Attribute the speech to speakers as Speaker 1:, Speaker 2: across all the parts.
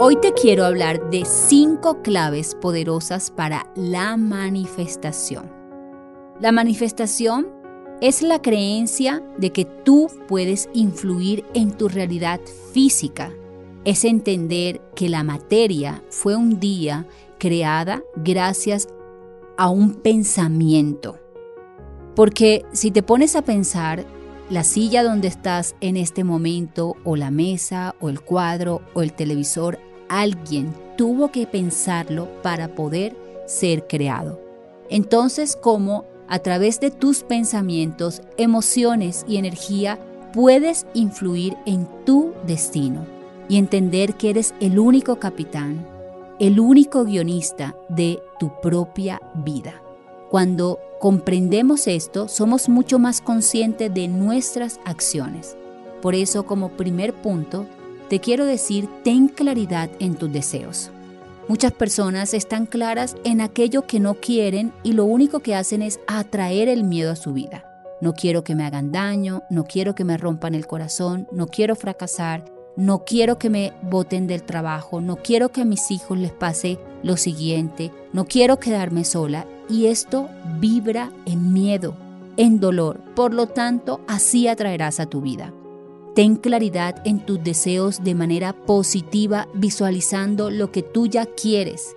Speaker 1: Hoy te quiero hablar de cinco claves poderosas para la manifestación. La manifestación es la creencia de que tú puedes influir en tu realidad física. Es entender que la materia fue un día creada gracias a un pensamiento. Porque si te pones a pensar, la silla donde estás en este momento, o la mesa, o el cuadro, o el televisor, alguien tuvo que pensarlo para poder ser creado. Entonces, ¿cómo a través de tus pensamientos, emociones y energía puedes influir en tu destino y entender que eres el único capitán, el único guionista de tu propia vida? Cuando comprendemos esto, somos mucho más conscientes de nuestras acciones. Por eso, como primer punto, te quiero decir, ten claridad en tus deseos. Muchas personas están claras en aquello que no quieren y lo único que hacen es atraer el miedo a su vida. No quiero que me hagan daño, no quiero que me rompan el corazón, no quiero fracasar, no quiero que me boten del trabajo, no quiero que a mis hijos les pase lo siguiente, no quiero quedarme sola y esto vibra en miedo, en dolor. Por lo tanto, así atraerás a tu vida. Ten claridad en tus deseos de manera positiva, visualizando lo que tú ya quieres.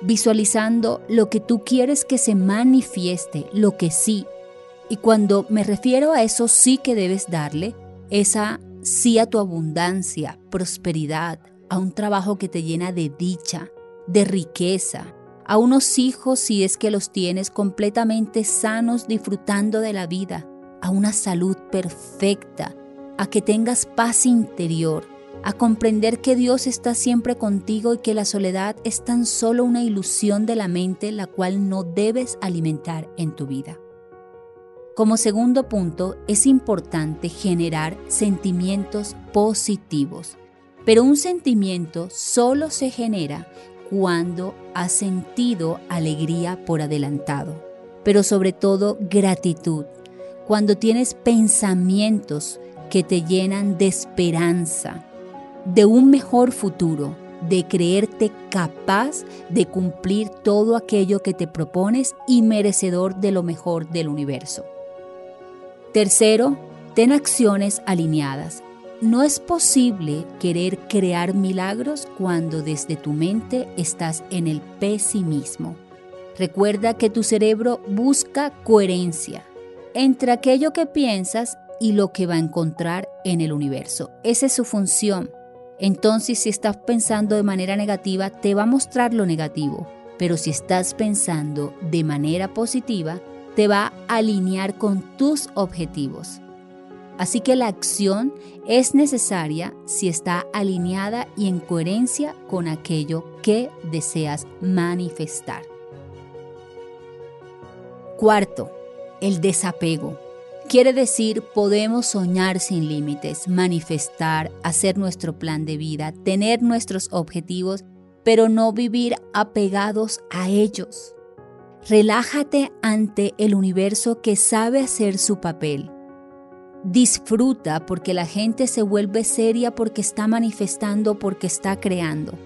Speaker 1: Visualizando lo que tú quieres que se manifieste, lo que sí. Y cuando me refiero a eso sí que debes darle, esa sí a tu abundancia, prosperidad, a un trabajo que te llena de dicha, de riqueza, a unos hijos si es que los tienes completamente sanos disfrutando de la vida, a una salud perfecta, a que tengas paz interior, a comprender que Dios está siempre contigo y que la soledad es tan solo una ilusión de la mente la cual no debes alimentar en tu vida. Como segundo punto, es importante generar sentimientos positivos, pero un sentimiento solo se genera cuando has sentido alegría por adelantado, pero sobre todo gratitud, cuando tienes pensamientos que te llenan de esperanza, de un mejor futuro, de creerte capaz de cumplir todo aquello que te propones y merecedor de lo mejor del universo. Tercero, ten acciones alineadas. No es posible querer crear milagros cuando desde tu mente estás en el pesimismo. Recuerda que tu cerebro busca coherencia entre aquello que piensas y lo que va a encontrar en el universo. Esa es su función. Entonces, si estás pensando de manera negativa, te va a mostrar lo negativo. Pero si estás pensando de manera positiva, te va a alinear con tus objetivos. Así que la acción es necesaria si está alineada y en coherencia con aquello que deseas manifestar. Cuarto, el desapego. Quiere decir, podemos soñar sin límites, manifestar, hacer nuestro plan de vida, tener nuestros objetivos, pero no vivir apegados a ellos. Relájate ante el universo que sabe hacer su papel. Disfruta porque la gente se vuelve seria porque está manifestando, porque está creando.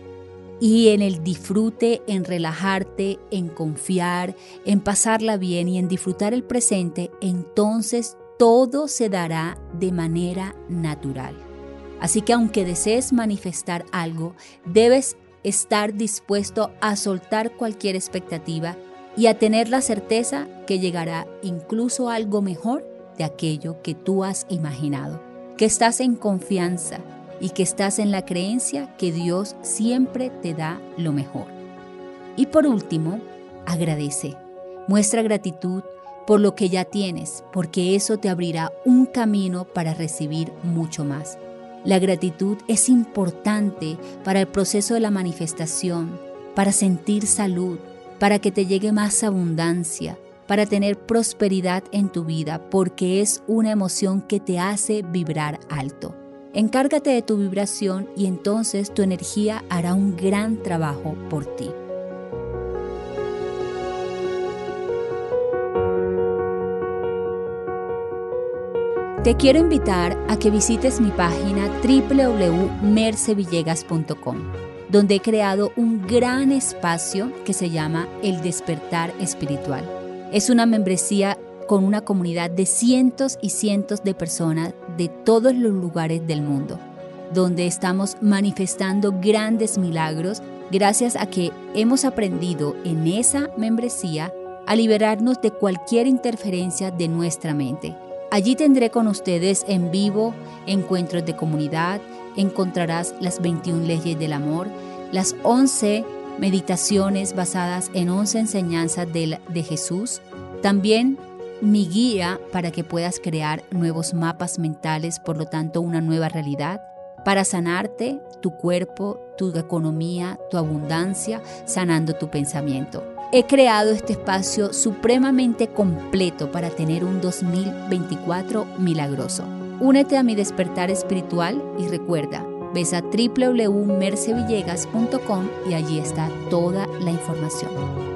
Speaker 1: Y en el disfrute, en relajarte, en confiar, en pasarla bien y en disfrutar el presente, entonces todo se dará de manera natural. Así que aunque desees manifestar algo, debes estar dispuesto a soltar cualquier expectativa y a tener la certeza que llegará incluso algo mejor de aquello que tú has imaginado, que estás en confianza y que estás en la creencia que Dios siempre te da lo mejor. Y por último, agradece. Muestra gratitud por lo que ya tienes, porque eso te abrirá un camino para recibir mucho más. La gratitud es importante para el proceso de la manifestación, para sentir salud, para que te llegue más abundancia, para tener prosperidad en tu vida, porque es una emoción que te hace vibrar alto. Encárgate de tu vibración y entonces tu energía hará un gran trabajo por ti. Te quiero invitar a que visites mi página www.mercevillegas.com donde he creado un gran espacio que se llama El despertar espiritual. Es una membresía con una comunidad de cientos y cientos de personas de todos los lugares del mundo, donde estamos manifestando grandes milagros gracias a que hemos aprendido en esa membresía a liberarnos de cualquier interferencia de nuestra mente. Allí tendré con ustedes en vivo encuentros de comunidad, encontrarás las 21 leyes del amor, las 11 meditaciones basadas en 11 enseñanzas de, de Jesús, también mi guía para que puedas crear nuevos mapas mentales, por lo tanto una nueva realidad, para sanarte tu cuerpo, tu economía, tu abundancia, sanando tu pensamiento. He creado este espacio supremamente completo para tener un 2024 milagroso. Únete a mi despertar espiritual y recuerda, ves a www.mercevillegas.com y allí está toda la información.